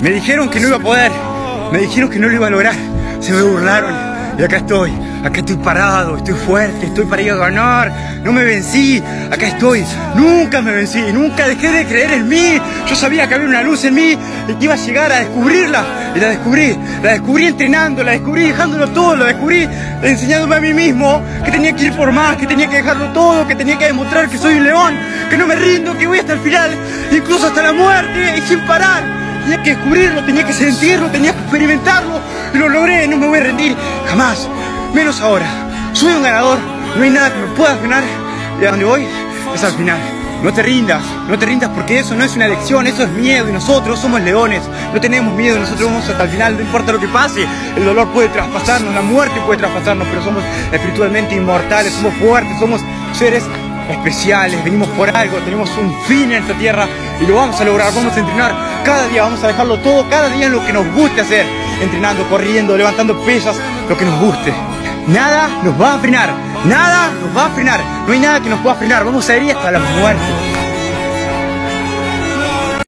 Me dijeron que no iba a poder. Me dijeron que no lo iba a lograr. Se me burlaron. Y acá estoy. Acá estoy parado. Estoy fuerte. Estoy para ir a ganar. No me vencí. Acá estoy. Nunca me vencí. Nunca dejé de creer en mí. Yo sabía que había una luz en mí y que iba a llegar a descubrirla. Y la descubrí. La descubrí entrenando. La descubrí dejándolo todo. La descubrí enseñándome a mí mismo que tenía que ir por más. Que tenía que dejarlo todo. Que tenía que demostrar que soy un león. Que no me rindo. Que voy hasta el final. Incluso hasta la muerte. Y sin parar. Tenía que descubrirlo, tenía que sentirlo, tenía que experimentarlo. Y lo logré, no me voy a rendir. Jamás. Menos ahora. Soy un ganador. No hay nada que me pueda frenar. Y a donde voy es al final. No te rindas, no te rindas porque eso no es una elección, eso es miedo y nosotros somos leones, no tenemos miedo, nosotros vamos hasta el final, no importa lo que pase, el dolor puede traspasarnos, la muerte puede traspasarnos, pero somos espiritualmente inmortales, somos fuertes, somos seres especiales, venimos por algo, tenemos un fin en esta tierra y lo vamos a lograr, vamos a entrenar cada día, vamos a dejarlo todo, cada día en lo que nos guste hacer, entrenando, corriendo, levantando pesas, lo que nos guste. Nada nos va a frenar, nada nos va a frenar, no hay nada que nos pueda frenar, vamos a ir hasta la muerte.